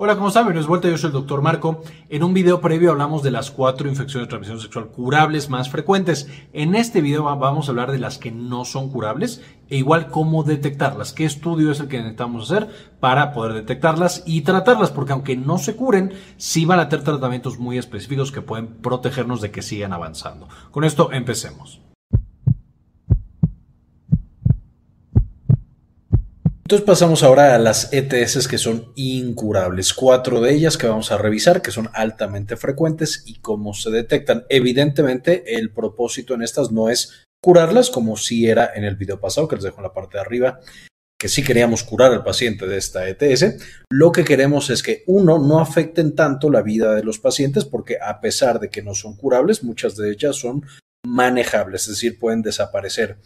Hola, ¿cómo están? Bienvenidos vuelta, yo soy el doctor Marco. En un video previo hablamos de las cuatro infecciones de transmisión sexual curables más frecuentes. En este video vamos a hablar de las que no son curables e igual cómo detectarlas, qué estudio es el que necesitamos hacer para poder detectarlas y tratarlas, porque aunque no se curen, sí van a tener tratamientos muy específicos que pueden protegernos de que sigan avanzando. Con esto empecemos. Entonces pasamos ahora a las ETS que son incurables. Cuatro de ellas que vamos a revisar, que son altamente frecuentes y cómo se detectan. Evidentemente, el propósito en estas no es curarlas, como si era en el video pasado, que les dejo en la parte de arriba, que sí queríamos curar al paciente de esta ETS. Lo que queremos es que, uno, no afecten tanto la vida de los pacientes, porque a pesar de que no son curables, muchas de ellas son manejables, es decir, pueden desaparecer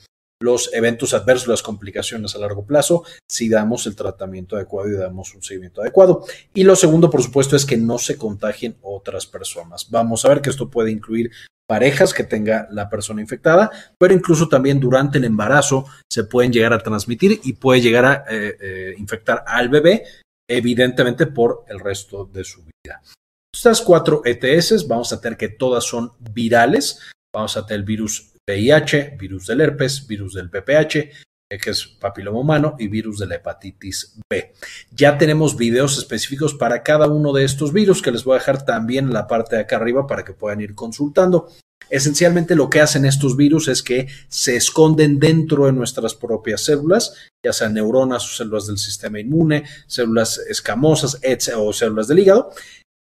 los eventos adversos, las complicaciones a largo plazo, si damos el tratamiento adecuado y damos un seguimiento adecuado. Y lo segundo, por supuesto, es que no se contagien otras personas. Vamos a ver que esto puede incluir parejas que tenga la persona infectada, pero incluso también durante el embarazo se pueden llegar a transmitir y puede llegar a eh, eh, infectar al bebé, evidentemente por el resto de su vida. Estas cuatro ETS vamos a tener que todas son virales. Vamos a tener el virus VIH, virus del herpes, virus del PPH, que es papiloma humano, y virus de la hepatitis B. Ya tenemos videos específicos para cada uno de estos virus que les voy a dejar también en la parte de acá arriba para que puedan ir consultando. Esencialmente lo que hacen estos virus es que se esconden dentro de nuestras propias células, ya sean neuronas o células del sistema inmune, células escamosas o células del hígado,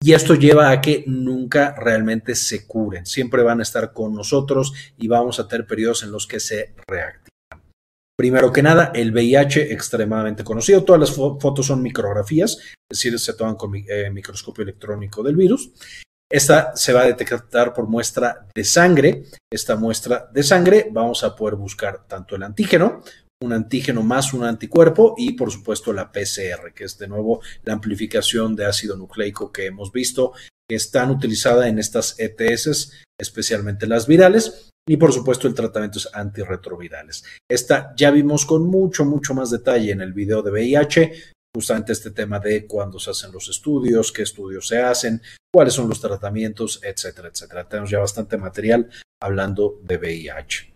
y esto lleva a que nunca realmente se curen. Siempre van a estar con nosotros y vamos a tener periodos en los que se reactivan. Primero que nada, el VIH extremadamente conocido. Todas las fotos son micrografías, es decir, se toman con eh, microscopio electrónico del virus. Esta se va a detectar por muestra de sangre. Esta muestra de sangre vamos a poder buscar tanto el antígeno un antígeno más un anticuerpo y por supuesto la PCR, que es de nuevo la amplificación de ácido nucleico que hemos visto que están utilizadas en estas ETS, especialmente las virales, y por supuesto el tratamiento es antirretrovirales. Esta ya vimos con mucho, mucho más detalle en el video de VIH, justamente este tema de cuándo se hacen los estudios, qué estudios se hacen, cuáles son los tratamientos, etcétera, etcétera. Tenemos ya bastante material hablando de VIH.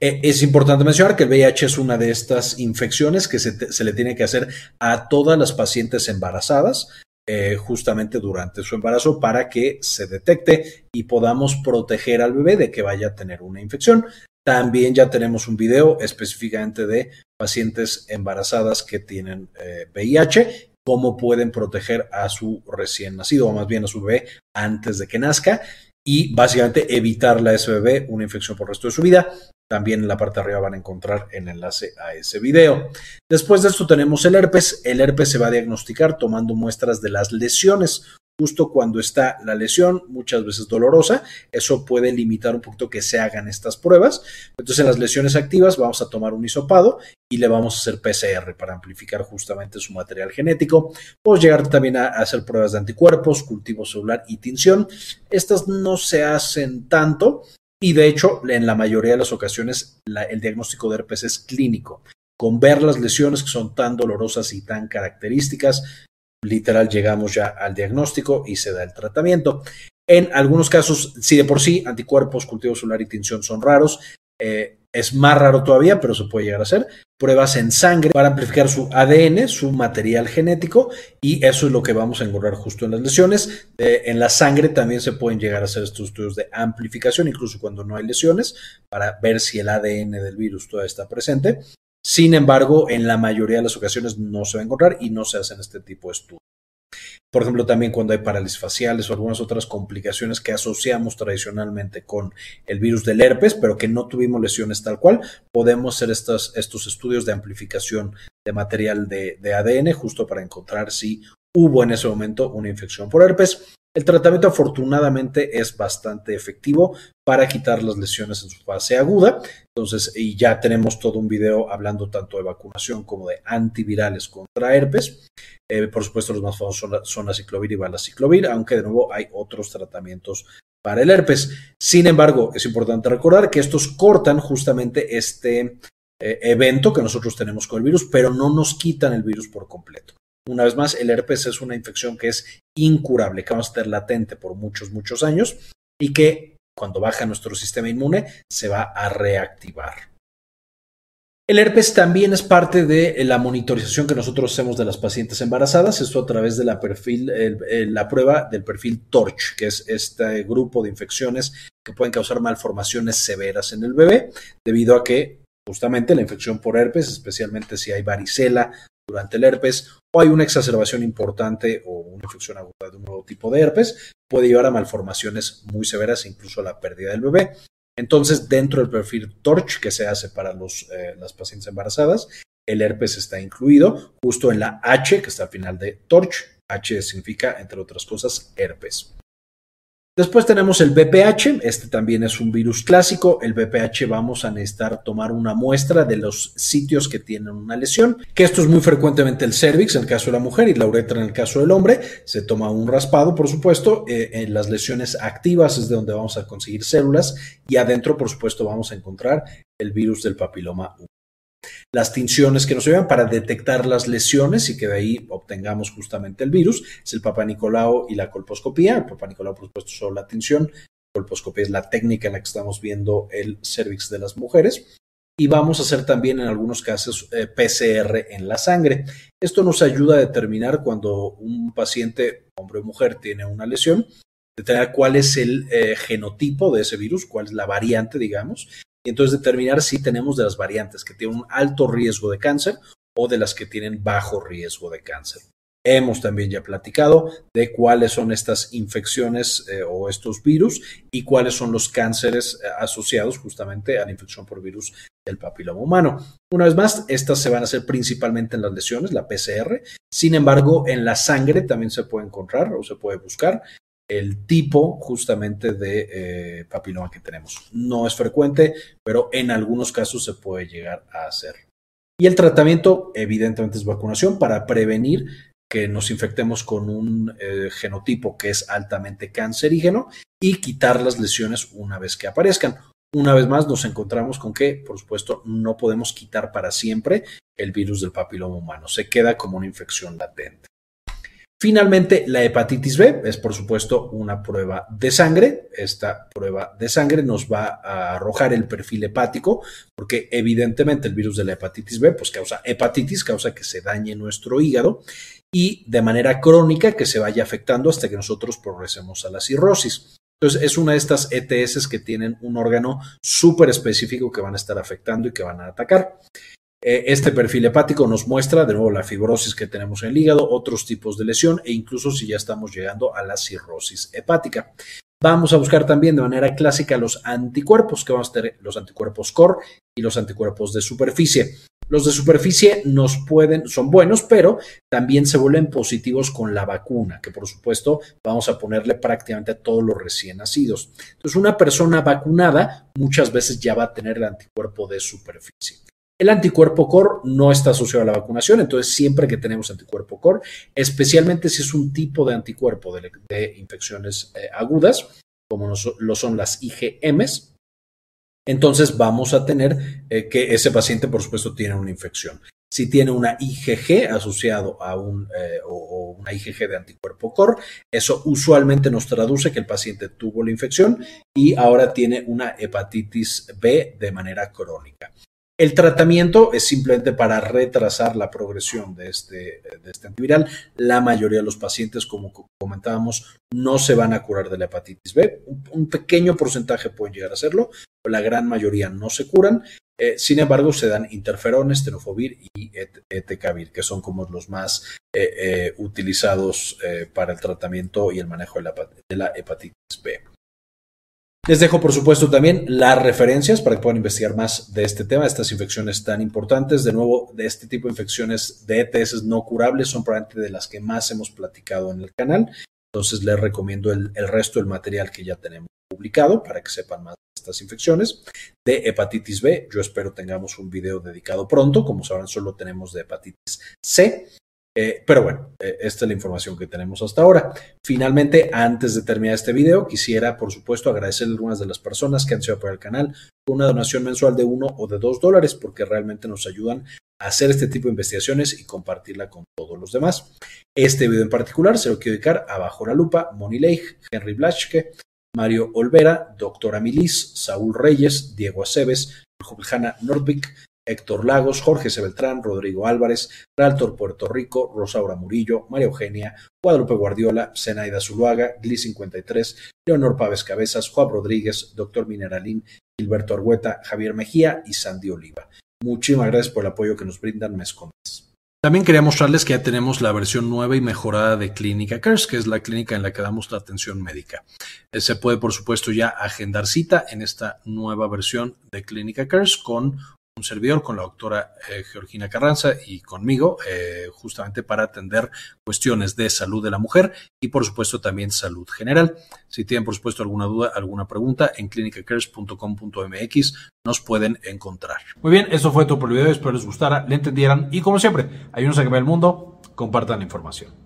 Eh, es importante mencionar que el VIH es una de estas infecciones que se, le tiene que hacer a todas las pacientes embarazadas, eh, justamente durante su embarazo, para que se detecte y podamos proteger al bebé de que vaya a tener una infección. También ya tenemos un video específicamente de pacientes embarazadas que tienen VIH, eh, cómo pueden proteger a su recién nacido, o más bien a su bebé antes de que nazca, y básicamente evitarle a ese bebé una infección por el resto de su vida. También en la parte de arriba van a encontrar el enlace a ese video. Después de esto tenemos el herpes. El herpes se va a diagnosticar tomando muestras de las lesiones. Justo cuando está la lesión, muchas veces dolorosa, eso puede limitar un poquito que se hagan estas pruebas. Entonces, en las lesiones activas vamos a tomar un hisopado y le vamos a hacer PCR para amplificar justamente su material genético. Podemos llegar también a hacer pruebas de anticuerpos, cultivo celular y tinción. Estas no se hacen tanto, y de hecho, en la mayoría de las ocasiones, el diagnóstico de herpes es clínico. Con ver las lesiones que son tan dolorosas y tan características, literal llegamos ya al diagnóstico y se da el tratamiento. En algunos casos, si de por sí anticuerpos, cultivo celular y tinción son raros, eh, es más raro todavía, pero se puede llegar a hacer. Pruebas en sangre para amplificar su ADN, su material genético, y eso es lo que vamos a encontrar justo en las lesiones. En la sangre también se pueden llegar a hacer estos estudios de amplificación, incluso cuando no hay lesiones, para ver si el ADN del virus todavía está presente. Sin embargo, en la mayoría de las ocasiones no se va a encontrar y no se hacen este tipo de estudios. Por ejemplo, también cuando hay parálisis faciales o algunas otras complicaciones que asociamos tradicionalmente con el virus del herpes, pero que no tuvimos lesiones tal cual, podemos hacer estos, estudios de amplificación de material de ADN justo para encontrar si hubo en ese momento una infección por herpes. El tratamiento afortunadamente es bastante efectivo para quitar las lesiones en su fase aguda. Entonces, y ya tenemos todo un video hablando tanto de vacunación como de antivirales contra herpes. Eh, por supuesto, los más famosos son la, ciclovir y balaciclovir, aunque de nuevo hay otros tratamientos para el herpes. Sin embargo, es importante recordar que estos cortan justamente este eh, evento que nosotros tenemos con el virus, pero no nos quitan el virus por completo. Una vez más, el herpes es una infección que es incurable, que vamos a estar latente por muchos, muchos años y que cuando baja nuestro sistema inmune se va a reactivar. El herpes también es parte de la monitorización que nosotros hacemos de las pacientes embarazadas, esto a través de la, la prueba del perfil TORCH, que es este grupo de infecciones que pueden causar malformaciones severas en el bebé, debido a que justamente la infección por herpes, especialmente si hay varicela durante el herpes o hay una exacerbación importante o una infección aguda de un nuevo tipo de herpes, puede llevar a malformaciones muy severas, incluso a la pérdida del bebé. Entonces, dentro del perfil TORCH que se hace para eh, las pacientes embarazadas, el herpes está incluido justo en la H que está al final de TORCH. H significa, entre otras cosas, herpes. Después tenemos el BPH, este también es un virus clásico. El BPH vamos a necesitar tomar una muestra de los sitios que tienen una lesión, que esto es muy frecuentemente el cervix en el caso de la mujer y la uretra en el caso del hombre. Se toma un raspado, por supuesto. Eh, en las lesiones activas es de donde vamos a conseguir células y adentro, por supuesto, vamos a encontrar el virus del papiloma las tinciones que nos llevan para detectar las lesiones y que de ahí obtengamos justamente el virus. Es el Papa Nicolau y la colposcopía. El Papa Nicolau, por supuesto, solo la tinción. La colposcopía es la técnica en la que estamos viendo el cervix de las mujeres. Y vamos a hacer también en algunos casos eh, PCR en la sangre. Esto nos ayuda a determinar cuando un paciente, hombre o mujer, tiene una lesión, determinar cuál es el eh, genotipo de ese virus, cuál es la variante, digamos, y entonces determinar si tenemos de las variantes que tienen un alto riesgo de cáncer o de las que tienen bajo riesgo de cáncer. Hemos también ya platicado de cuáles son estas infecciones eh, o estos virus y cuáles son los cánceres eh, asociados justamente a la infección por virus del papiloma humano. Una vez más, estas se van a hacer principalmente en las lesiones, la PCR. Sin embargo, en la sangre también se puede encontrar o se puede buscar el tipo justamente de eh, papiloma que tenemos. No es frecuente, pero en algunos casos se puede llegar a hacer. Y el tratamiento evidentemente es vacunación para prevenir que nos infectemos con un eh, genotipo que es altamente cancerígeno y quitar las lesiones una vez que aparezcan. Una vez más nos encontramos con que, por supuesto, no podemos quitar para siempre el virus del papiloma humano. Se queda como una infección latente. Finalmente, la hepatitis B es, por supuesto, una prueba de sangre. Esta prueba de sangre nos va a arrojar el perfil hepático, porque evidentemente el virus de la hepatitis B pues, causa hepatitis, causa que se dañe nuestro hígado y de manera crónica que se vaya afectando hasta que nosotros progresemos a la cirrosis. Entonces, es una de estas ETS que tienen un órgano súper específico que van a estar afectando y que van a atacar. Eh, este perfil hepático nos muestra de nuevo la fibrosis que tenemos en el hígado, otros tipos de lesión e incluso si ya estamos llegando a la cirrosis hepática. Vamos a buscar también de manera clásica los anticuerpos, que vamos a tener los anticuerpos core y los anticuerpos de superficie. Los de superficie nos pueden, son buenos, pero también se vuelven positivos con la vacuna, que por supuesto vamos a ponerle prácticamente a todos los recién nacidos. Entonces, una persona vacunada muchas veces ya va a tener el anticuerpo de superficie. El anticuerpo core no está asociado a la vacunación, entonces siempre que tenemos anticuerpo core, especialmente si es un tipo de anticuerpo de, infecciones eh, agudas, como lo son las IgMs, entonces vamos a tener eh, que ese paciente, por supuesto, tiene una infección. Si tiene una IgG asociado a un eh, o, una IgG de anticuerpo core, eso usualmente nos traduce que el paciente tuvo la infección y ahora tiene una hepatitis B de manera crónica. El tratamiento es simplemente para retrasar la progresión de este, de este antiviral. La mayoría de los pacientes, como comentábamos, no se van a curar de la hepatitis B. Un, pequeño porcentaje pueden llegar a hacerlo, pero la gran mayoría no se curan. Eh, sin embargo, se dan interferones, tenofovir y etecavir, que son como los más eh, eh, utilizados para el tratamiento y el manejo de la hepatitis B. Les dejo, por supuesto, también las referencias para que puedan investigar más de este tema, de estas infecciones tan importantes. De nuevo, de este tipo de infecciones de ETS no curables son probablemente de las que más hemos platicado en el canal. Entonces, les recomiendo el, resto del material que ya tenemos publicado para que sepan más de estas infecciones. De hepatitis B, yo espero tengamos un video dedicado pronto. Como sabrán, solo tenemos de hepatitis C. Eh, pero bueno, eh, esta es la información que tenemos hasta ahora. Finalmente, antes de terminar este video, quisiera, por supuesto, agradecer a algunas de las personas que han sido por el canal con una donación mensual de uno o de dos dólares, porque realmente nos ayudan a hacer este tipo de investigaciones y compartirla con todos los demás. Este video en particular se lo quiero dedicar a Bajo la Lupa, Moni Leigh, Henry Blaschke, Mario Olvera, Doctora Milis, Saúl Reyes, Diego Aceves, Juliana Nordvik, Héctor Lagos, Jorge Sebeltrán, Rodrigo Álvarez, Realtor Puerto Rico, Rosaura Murillo, María Eugenia, Guadalupe Guardiola, Zenaida Zuluaga, Gli 53, Leonor Pávez Cabezas, Juan Rodríguez, Doctor Mineralín, Gilberto Argueta, Javier Mejía y Sandy Oliva. Muchísimas gracias por el apoyo que nos brindan mes con mes. También quería mostrarles que ya tenemos la versión nueva y mejorada de Clínica Cares, que es la clínica en la que damos la atención médica. Eh, se puede, por supuesto, ya agendar cita en esta nueva versión de Clínica Cares con un servidor con la doctora eh, Georgina Carranza y conmigo, eh, justamente para atender cuestiones de salud de la mujer y por supuesto también salud general. Si tienen por supuesto alguna duda, alguna pregunta, en clinicacares.com.mx nos pueden encontrar. Muy bien, eso fue todo por el video, espero les gustara, le entendieran y como siempre, ayúdenos a cambiar el mundo, compartan la información.